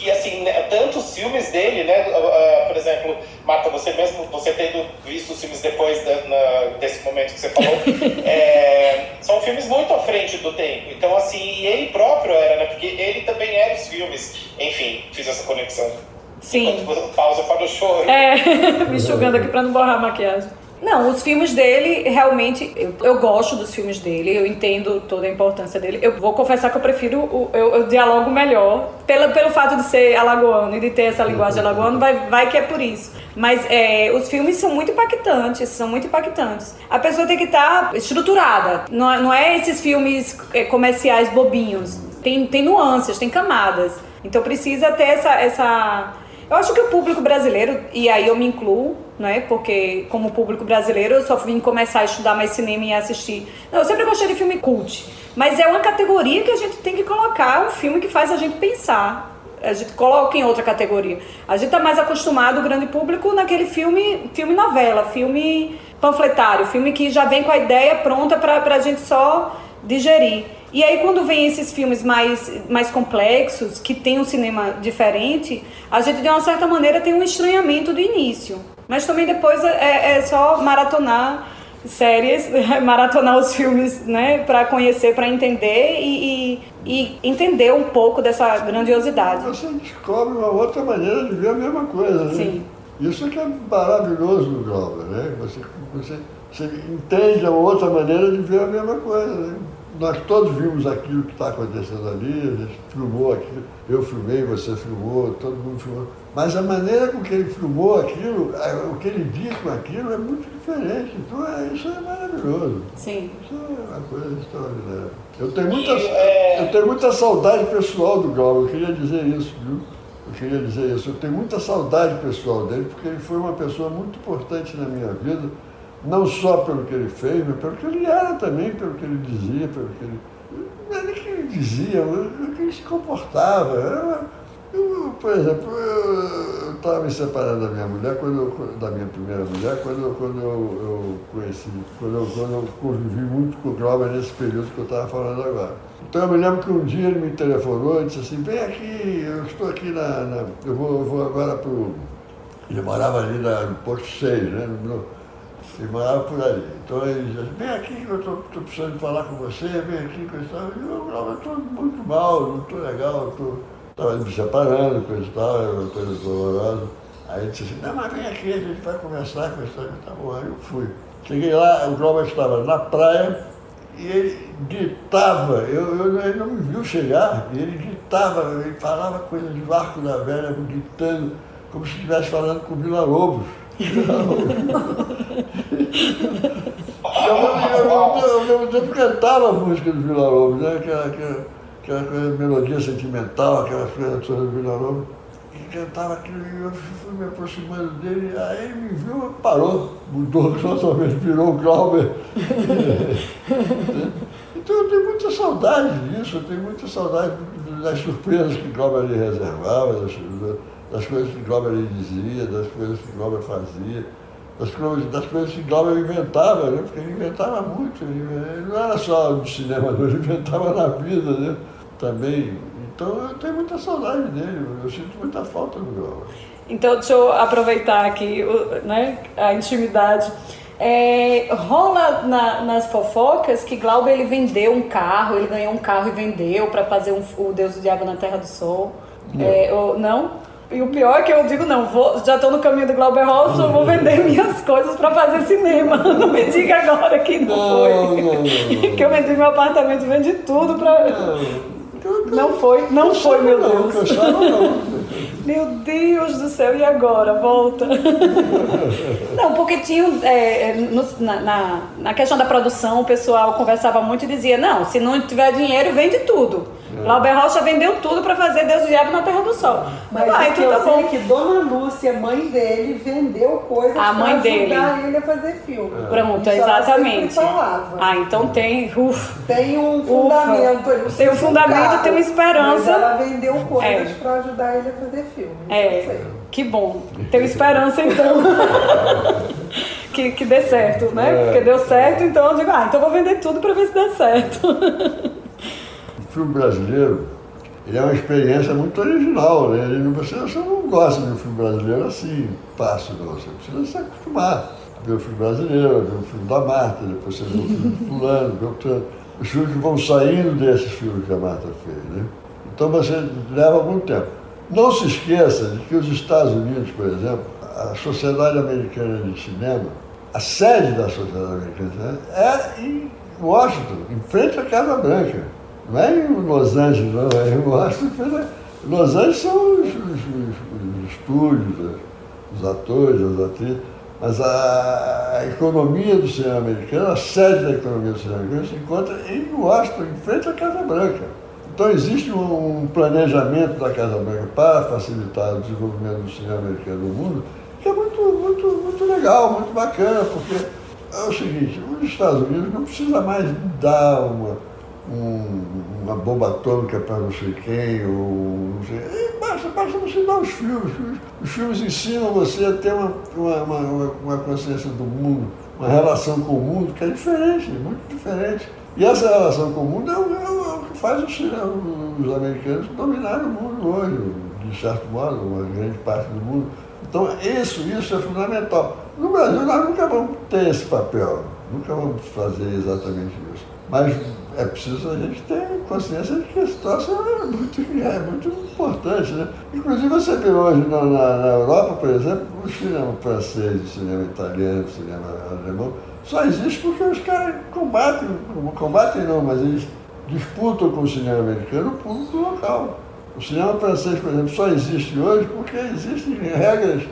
que assim, né, tantos filmes dele, né? Uh, por exemplo, Marta, você mesmo, você tendo visto os filmes depois da, na, desse momento que você falou, é, são filmes muito à frente do tempo. Então, assim, e ele próprio era, né? Porque ele também era os filmes. Enfim, fiz essa conexão. Sim. Enquanto pausa para o choro. É, me enxugando aqui para não borrar a maquiagem. Não, os filmes dele, realmente, eu, eu, gosto dos filmes dele, eu entendo toda a importância dele. Eu vou confessar que eu prefiro, o, eu, eu dialogo melhor, pela, pelo fato de ser alagoano e de ter essa linguagem alagoana, vai, vai que é por isso. Mas é, os filmes são muito impactantes, são muito impactantes. A pessoa tem que estar tá estruturada, não, é, não é esses filmes é, comerciais bobinhos. Tem, tem nuances, tem camadas. Então precisa ter essa, essa eu acho que o público brasileiro, e aí eu me incluo, né? Porque como público brasileiro eu só vim começar a estudar mais cinema e assistir. Não, eu sempre gostei de filme cult, mas é uma categoria que a gente tem que colocar um filme que faz a gente pensar. A gente coloca em outra categoria. A gente tá mais acostumado, o grande público, naquele filme, filme novela, filme panfletário, filme que já vem com a ideia pronta para a gente só digerir. E aí quando vem esses filmes mais, mais complexos, que tem um cinema diferente, a gente de uma certa maneira tem um estranhamento do início. Mas também depois é, é só maratonar séries, maratonar os filmes, né, para conhecer, para entender e, e, e, entender um pouco dessa grandiosidade. Você descobre uma outra maneira de ver a mesma coisa, né? Sim. Isso que é maravilhoso no Glauber, né? Você, você, você entende uma outra maneira de ver a mesma coisa, né? Nós todos vimos aquilo que está acontecendo ali, a gente filmou aquilo, eu filmei, você filmou, todo mundo filmou. Mas a maneira com que ele filmou aquilo, o que ele diz com aquilo é muito diferente. Então é, isso é maravilhoso. Sim. Isso é uma coisa extraordinária. Eu tenho muita, é, eu tenho muita saudade pessoal do Glauber, eu queria dizer isso, viu? Eu queria dizer isso. Eu tenho muita saudade pessoal dele, porque ele foi uma pessoa muito importante na minha vida não só pelo que ele fez, mas pelo que ele era também, pelo que ele dizia, pelo que ele. Não nem que ele dizia, pelo que ele se comportava. Eu, eu, por exemplo, eu estava me separando da minha mulher, quando da minha primeira mulher, quando, quando eu, eu conheci, quando eu, quando eu convivi muito com o Glauber nesse período que eu estava falando agora. Então eu me lembro que um dia ele me telefonou e disse assim, vem aqui, eu estou aqui na. na eu, vou, eu vou agora para o. Ele morava ali na, no Porto 6, né? No, ele morava por ali. Então ele dizia, vem aqui que eu estou precisando falar com você, vem aqui, coisa e tal. Eu estou muito mal, não estou legal, estava me separando, coisa e tal, era uma coisa dolorosa. Aí ele disse assim, não, mas vem aqui, a gente vai conversar, isso. Tá bom, aí eu fui. Cheguei lá, o Glauber estava na praia e ele gritava, eu, eu, ele não me viu chegar, e ele gritava, ele falava coisas de Arco da Velha, gritando, como se estivesse falando com Vila Lobos ao mesmo tempo cantava a música do Vila Lobos, né? aquela, aquela, aquela coisa, melodia sentimental, aquelas coisas todas do Vila Lobos. E cantava aquilo e eu fui me aproximando dele, aí ele me viu e parou, mudou totalmente, virou o Glauber. então eu tenho muita saudade disso, eu tenho muita saudade das surpresas que o Glauber lhe reservava, das, das coisas que Glauber dizia, das coisas que Glauber fazia, das coisas, das coisas que Glauber inventava, né? porque ele inventava muito, ele, não era só no cinema, ele inventava na vida né? também. Então eu tenho muita saudade dele, eu sinto muita falta do Glauber. Então deixa eu aproveitar aqui né, a intimidade. É, rola na, nas fofocas que Glauber ele vendeu um carro, ele ganhou um carro e vendeu para fazer um, o Deus do Diabo na Terra do Sol. Não. É, ou, não? E o pior é que eu digo, não, vou, já estou no caminho do Glauber Robson, vou vender minhas coisas para fazer cinema. Não me diga agora que não, não foi. Não, não, que eu vendi meu apartamento, vendi tudo para... Não foi, não foi, meu Deus. Meu Deus do céu, e agora? Volta. Não, porque tinha. É, no, na, na, na, questão da produção, o pessoal conversava muito e dizia: não, se não tiver dinheiro, vende tudo. É. Lauber Rocha vendeu tudo para fazer Deus e Diabo na Terra do Sol. Mas ah, então eu tá bom. que Dona Lúcia, mãe dele, vendeu coisas a mãe pra dele. ajudar ele a fazer filme. É. Pronto, exatamente. Ah, então tem. Uf, tem um fundamento. Ufa. Tem um fundamento, tem uma esperança. Ela vendeu coisas é. para ajudar ele a fazer filme. É. Que bom. Tenho esperança então. que, que dê certo, né? É. Porque deu certo, então eu digo, ah, então vou vender tudo para ver se dá certo. O filme brasileiro, ele é uma experiência muito original, né? Ele, você, você não gosta de um filme brasileiro assim, fácil, não. Você precisa se acostumar a ver o filme brasileiro, ver o filme da Marta, depois você vê o filme de fulano, ver o Os filmes vão saindo desses filmes que a Marta fez, né? Então você leva algum tempo. Não se esqueça de que os Estados Unidos, por exemplo, a Sociedade Americana de Cinema, a sede da Sociedade Americana de Cinema é em Washington, em frente à Casa Branca. É em Los Angeles, não, é em Washington. Los Angeles são os, os, os, os estúdios, os atores, as atrizes, mas a, a, economia do cinema americano, a sede da economia do cinema americano se encontra em Washington, em frente à Casa Branca. Então existe um planejamento da Casa Branca para facilitar o desenvolvimento do cinema americano no mundo, que é muito, muito, muito legal, muito bacana, porque é o seguinte, os Estados Unidos não precisa mais dar uma, um, uma bomba atômica para não sei quem, ou não sei. Basta, basta você dar os filmes. Os filmes ensinam você a ter uma, uma, uma, uma consciência do mundo, uma relação com o mundo que é diferente, muito diferente. E essa relação com o mundo é o, é o, é que faz os, os americanos dominarem o mundo hoje, de certo modo, uma grande parte do mundo. Então, isso, isso é fundamental. No Brasil, nós nunca vamos ter esse papel, nunca vamos fazer exatamente isso. Mas é preciso a gente ter consciência de que a situação é muito, é muito importante. Né? Inclusive, você vê hoje na, na, na Europa, por exemplo, o cinema francês, o cinema italiano, o cinema alemão, só existe porque os caras combatem, combatem não, mas eles disputam com o cinema americano o público local. O cinema francês, por exemplo, só existe hoje porque existem regras,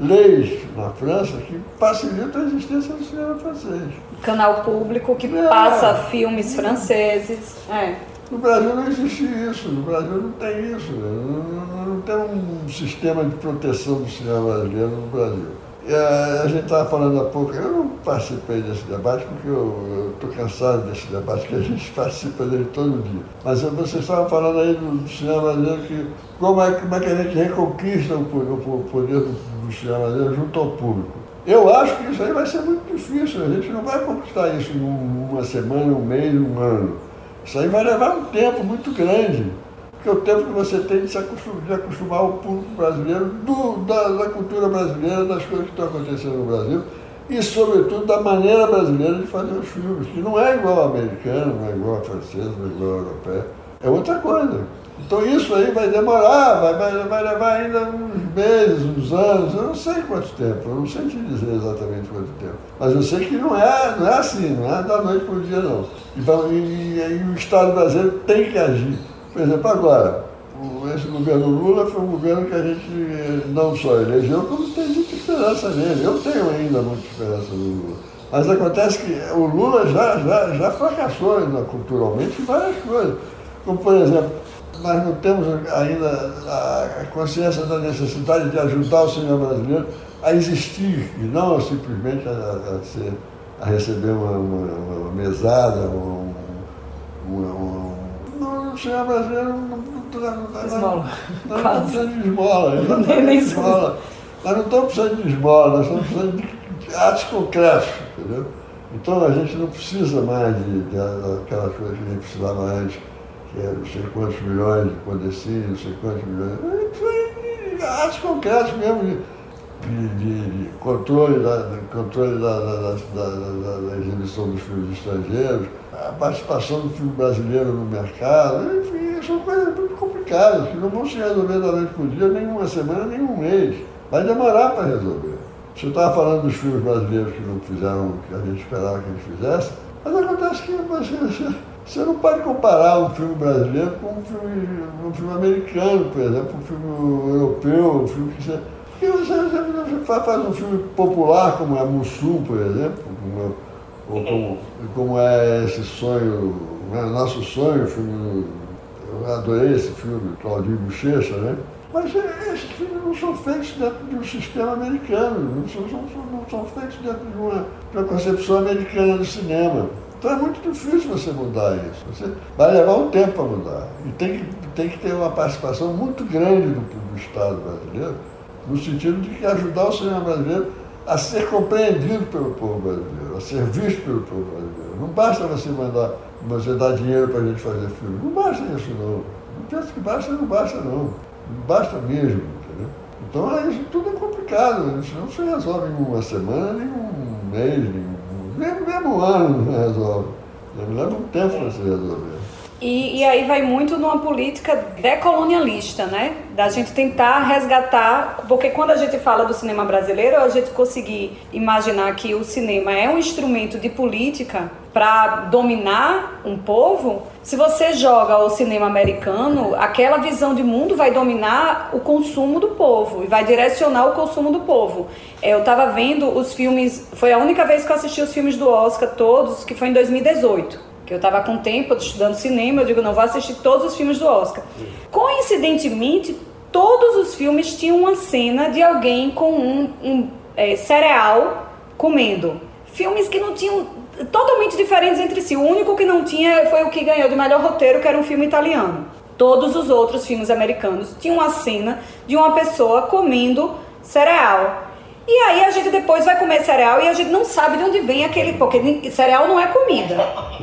leis na França que facilitam a existência do cinema francês. Canal público que é. passa filmes franceses. É. No Brasil não existe isso, no Brasil não tem isso. Não, não, não tem um sistema de proteção do cinema brasileiro no Brasil. A, a gente estava falando há pouco, eu não participei desse debate porque eu estou cansado desse debate, que a gente participa dele todo dia. Mas vocês estavam falando aí do, do cinema brasileiro, que como é, como é que a gente reconquista o, o, o poder do, brasileiro junto ao público. Eu acho que isso aí vai ser muito difícil, a gente não vai conquistar isso em uma semana, um mês, um ano. Isso aí vai levar um tempo muito grande que é o tempo que você tem de se acostumar, de acostumar o público brasileiro do, da, da, cultura brasileira, das coisas que estão acontecendo no Brasil e, sobretudo, da maneira brasileira de fazer os filmes, que não é igual ao americano, não é igual ao francês, não é igual ao europeu, é outra coisa. Então isso aí vai demorar, vai, vai, vai levar ainda uns meses, uns anos, eu não sei quanto tempo, eu não sei te dizer exatamente quanto tempo. Mas eu sei que não é, não é assim, não é da noite para o dia não. E, e, e, o Estado brasileiro tem que agir. Por exemplo, agora, esse governo Lula foi um governo que a gente não só elegeu, como tem muita esperança nele. Eu tenho ainda muita esperança no Lula. Mas acontece que o Lula já, já, já fracassou culturalmente em várias coisas. Como, por exemplo, nós não temos ainda a consciência da necessidade de ajudar o cinema brasileiro a existir e não simplesmente a, a, ser, a receber uma, uma, uma mesada, um, um, o cinema brasileiro não está esmola. Nós não precisando de esmola. Nem, nem esmola. Nós não estamos precisando de esmola, nós estamos precisando de atos concretos, entendeu? Então a gente não precisa mais de, de, aquelas coisas que a gente precisava antes, não sei quantos milhões de condecínios, não sei quantos milhões. A gente precisa de atos concretos mesmo, de, de, de, controle, da, controle da, da, da exibição dos filmes estrangeiros a participação do filme brasileiro no mercado, enfim, são coisas muito complicadas, que não vão se resolver da noite para o dia, nem uma semana, nem um mês. Vai demorar para resolver. Você estava falando dos filmes brasileiros que não fizeram o que a gente esperava que eles fizessem, mas acontece que você, você não pode comparar um filme brasileiro com um filme, um filme americano, por exemplo, um filme europeu, um filme que você. Porque você, você faz um filme popular como é Mussum, por exemplo, como ou como, como é esse sonho, né, nosso sonho, filme eu adorei esse filme, Claudinho Bochecha, né? Mas é, esses filmes não são feitos dentro de um sistema americano, não são, não são feitos dentro de uma, de uma concepção americana do cinema. Então é muito difícil você mudar isso. Você vai levar um tempo para mudar. E tem que, tem que ter uma participação muito grande do, do Estado brasileiro, no sentido de que ajudar o cinema brasileiro a ser compreendido pelo povo brasileiro, a ser visto pelo povo brasileiro. Não basta você mandar, você dar dinheiro para a gente fazer filme. Não basta isso não. Não penso que basta, não basta não. Não basta mesmo, entendeu? Então isso tudo é complicado. Isso não se resolve em uma semana, nem um mês, nem um, mesmo, mesmo ano resolve. Leva um tempo para se resolver. E, e, aí vai muito numa política decolonialista, né? Da gente tentar resgatar, porque quando a gente fala do cinema brasileiro, a gente conseguir imaginar que o cinema é um instrumento de política para dominar um povo. Se você joga o cinema americano, aquela visão de mundo vai dominar o consumo do povo e vai direcionar o consumo do povo. É, eu estava vendo os filmes, foi a única vez que eu assisti os filmes do Oscar todos, que foi em 2018 que eu estava com tempo estudando cinema, eu digo, não, vou assistir todos os filmes do Oscar. Coincidentemente, todos os filmes tinham uma cena de alguém com um, um é, cereal comendo. Filmes que não tinham totalmente diferentes entre si. O único que não tinha foi o que ganhou de melhor roteiro, que era um filme italiano. Todos os outros filmes americanos tinham uma cena de uma pessoa comendo cereal. E aí a gente depois vai comer cereal e a gente não sabe de onde vem aquele. Porque cereal não é comida.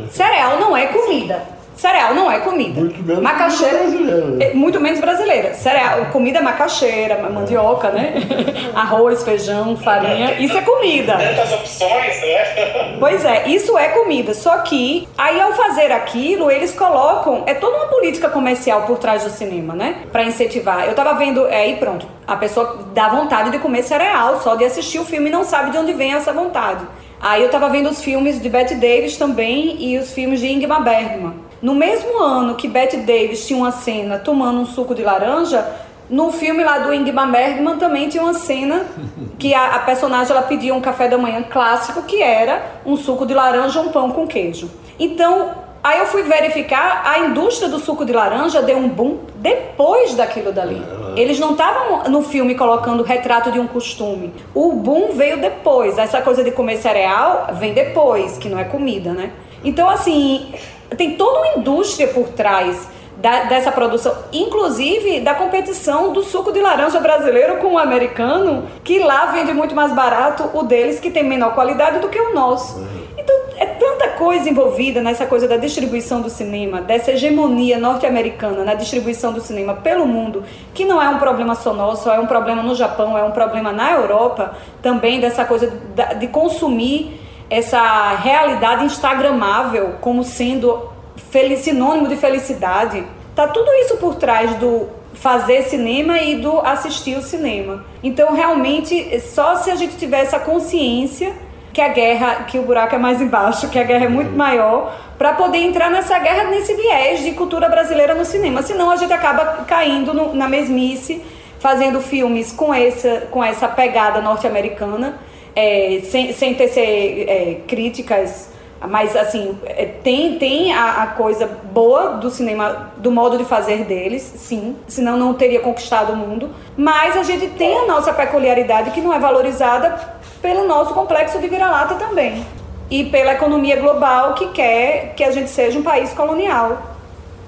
Cereal não é comida. Cereal não é comida. Muito menos macaxeira, brasileira. Né? É, muito menos brasileira. Cereal, comida é macaxeira, mandioca, né? Arroz, feijão, farinha. Isso é comida. Tantas opções, né? Pois é, isso é comida. Só que aí ao fazer aquilo, eles colocam. É toda uma política comercial por trás do cinema, né? Pra incentivar. Eu tava vendo. É, aí pronto. A pessoa dá vontade de comer cereal, só de assistir o filme e não sabe de onde vem essa vontade. Aí eu tava vendo os filmes de Bette Davis também e os filmes de Ingmar Bergman. No mesmo ano que Bette Davis tinha uma cena tomando um suco de laranja, no filme lá do Ingmar Bergman também tinha uma cena que a, a, personagem ela pedia um café da manhã clássico que era um suco de laranja, um pão com queijo. Então, aí eu fui verificar, a indústria do suco de laranja deu um boom depois daquilo dali. Eles não estavam no filme colocando o retrato de um costume. O boom veio depois. Essa coisa de comer cereal vem depois, que não é comida, né? Então, assim, tem toda uma indústria por trás da, dessa produção, inclusive da competição do suco de laranja brasileiro com o americano, que lá vende muito mais barato o deles, que tem menor qualidade do que o nosso. Então, é tanta coisa envolvida nessa coisa da distribuição do cinema, dessa hegemonia norte-americana na distribuição do cinema pelo mundo, que não é um problema só nosso, é um problema no Japão, é um problema na Europa também, dessa coisa de consumir essa realidade instagramável como sendo sinônimo de felicidade. Tá tudo isso por trás do fazer cinema e do assistir o cinema. Então, realmente, só se a gente tiver essa consciência que a guerra, que o buraco é mais embaixo, que a guerra é muito maior, para poder entrar nessa guerra, nesse viés de cultura brasileira no cinema. Senão a gente acaba caindo no, na mesmice, fazendo filmes com essa, com essa pegada norte-americana é, sem, sem ter é, críticas, mas assim, é, tem, tem a, a, coisa boa do cinema, do modo de fazer deles, sim, senão não teria conquistado o mundo, mas a gente tem a nossa peculiaridade que não é valorizada pelo nosso complexo de vira-lata também. E pela economia global que quer que a gente seja um país colonial.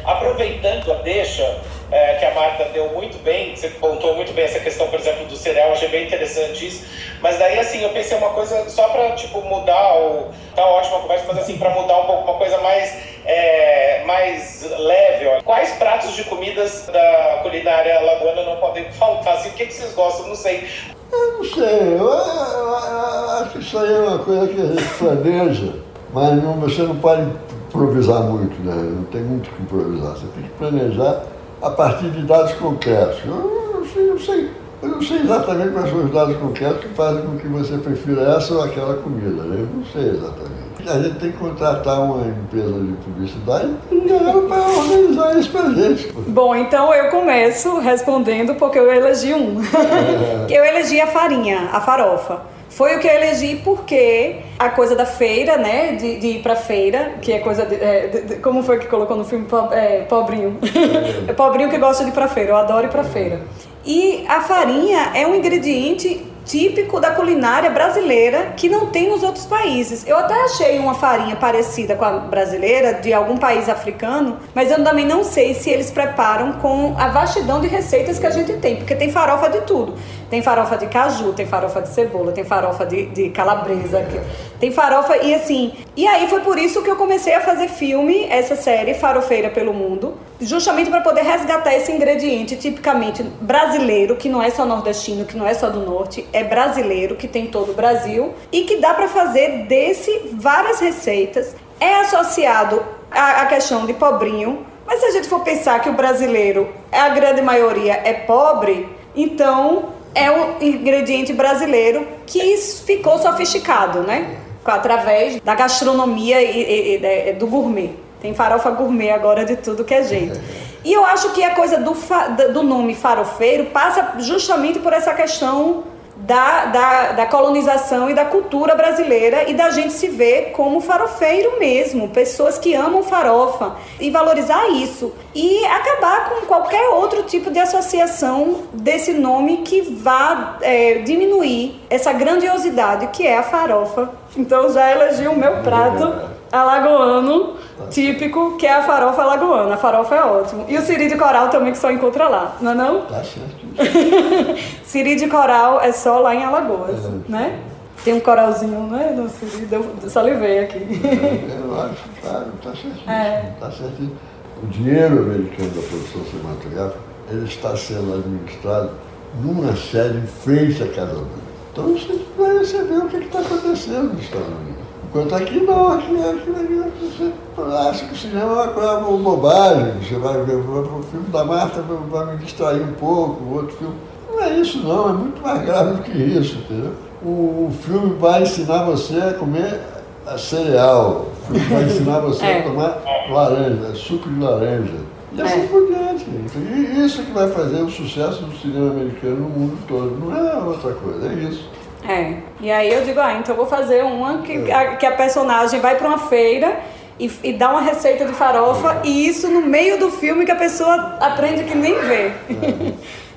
Aproveitando a deixa, é, que a Marta deu muito bem, você pontuou muito bem essa questão, por exemplo, do cereal, achei bem interessante isso. Mas daí, assim, eu pensei uma coisa só para, tipo, mudar o... Tá ótima a conversa, mas assim, para mudar um pouco, uma coisa mais, é, mais leve, ó. Quais pratos de comidas da culinária lagoana não podem faltar? Assim, o que, que vocês gostam? Não sei. Eu não sei, eu, eu, eu, acho que isso aí é uma coisa que a gente planeja, mas não, você não pode improvisar muito, né? Não tem muito que improvisar. Você tem que planejar a partir de dados concretos. Eu não sei, não sei, eu não sei exatamente quais são os dados concretos que fazem com que você prefira essa ou aquela comida. Né? Eu não sei exatamente. A gente tem que contratar uma empresa de publicidade para organizar isso para gente. Bom, então eu começo respondendo porque eu elegi um. É. eu elegi a farinha, a farofa. Foi o que eu elegi porque a coisa da feira, né? De, de ir pra feira, que é coisa de, é, de, de, Como foi que colocou no filme? É, pobrinho. É pobrinho que gosta de ir pra feira, eu adoro ir pra feira. E a farinha é um ingrediente típico da culinária brasileira que não tem nos outros países. Eu até achei uma farinha parecida com a brasileira de algum país africano, mas eu também não sei se eles preparam com a vastidão de receitas que a gente tem, porque tem farofa de tudo. Tem farofa de caju, tem farofa de cebola, tem farofa de, de calabresa, tem farofa e assim. E aí foi por isso que eu comecei a fazer filme, essa série Farofeira pelo Mundo, justamente para poder resgatar esse ingrediente tipicamente brasileiro, que não é só nordestino, que não é só do norte, é brasileiro, que tem todo o Brasil e que dá para fazer desse várias receitas. É associado à, à questão de pobrinho, mas se a gente for pensar que o brasileiro, a grande maioria é pobre, então é um ingrediente brasileiro que ficou sofisticado, né? Através da gastronomia e, e, e, do gourmet. Tem farofa gourmet agora de tudo que é jeito. E eu acho que a coisa do, do nome farofeiro passa justamente por essa questão da, da, da, colonização e da cultura brasileira e da gente se ver como farofeiro mesmo, pessoas que amam farofa e valorizar isso e acabar com qualquer outro tipo de associação desse nome que vá é, diminuir essa grandiosidade que é a farofa. Então já elegi o meu prato alagoano típico, que é a farofa alagoana. A farofa é ótimo. E o siri de coral também, que só encontra lá, não é não? Tá certo. siri de coral é só lá em Alagoas, é. né? Tem um coralzinho, né? No siri, deu, salivei aqui. É, eu acho, tá, tá certo. É. Tá certo. O dinheiro americano da produção cinematográfica, ele está sendo administrado numa série feita cada ano. Então você vai receber o que está acontecendo nos Estados Unidos. Enquanto aqui não, aqui, aqui, aqui acha que o cinema é uma coisa bobagem. Você vai ver o filme da Marta, vai me distrair um pouco, o outro filme. Não é isso não, é muito mais grave do que isso, entendeu? O, filme vai ensinar você a comer cereal, o filme vai ensinar você é. a tomar laranja, suco de laranja. E assim é. por diante. E isso que vai fazer o sucesso do cinema americano no mundo todo. Não é outra coisa, é isso. É. E aí eu digo, ah, então eu vou fazer uma que, é. a, que a personagem vai para uma feira e, e, dá uma receita de farofa é. e isso no meio do filme que a pessoa aprende que nem vê.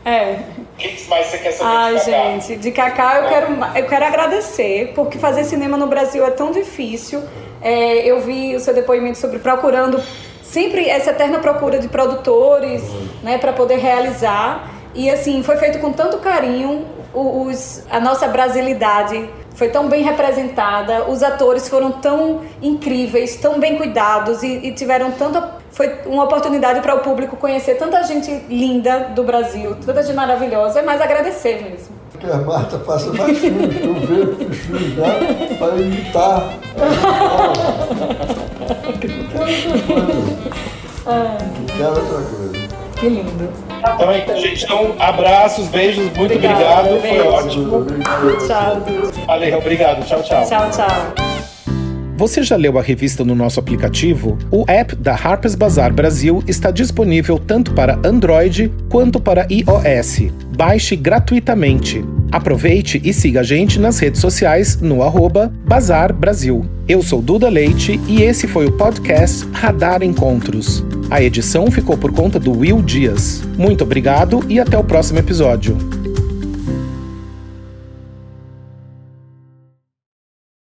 É. é. O que mais você quer saber Ai, de gente, de Cacá eu quero, eu quero agradecer, porque fazer cinema no Brasil é tão difícil. É, eu vi o seu depoimento sobre procurando, sempre essa eterna procura de produtores, né, para poder realizar. E assim, foi feito com tanto carinho, os, a nossa brasilidade foi tão bem representada, os atores foram tão incríveis, tão bem cuidados e, e tiveram tanta. Foi uma oportunidade para o público conhecer tanta gente linda do Brasil, tanta gente maravilhosa, é mais agradecer mesmo. Que a Marta faça mais filmes, eu vejo os filmes dela para imitar. Não quero outra coisa. Que lindo. Então, então, gente, então, abraços, beijos, muito obrigado. obrigado. Foi ótimo. Tchau. Valeu, obrigado. Tchau, tchau. Tchau, tchau. Você já leu a revista no nosso aplicativo? O app da Harper's Bazaar Brasil está disponível tanto para Android quanto para iOS. Baixe gratuitamente. Aproveite e siga a gente nas redes sociais no arroba Bazar Brasil. Eu sou Duda Leite e esse foi o podcast Radar Encontros. A edição ficou por conta do Will Dias. Muito obrigado e até o próximo episódio.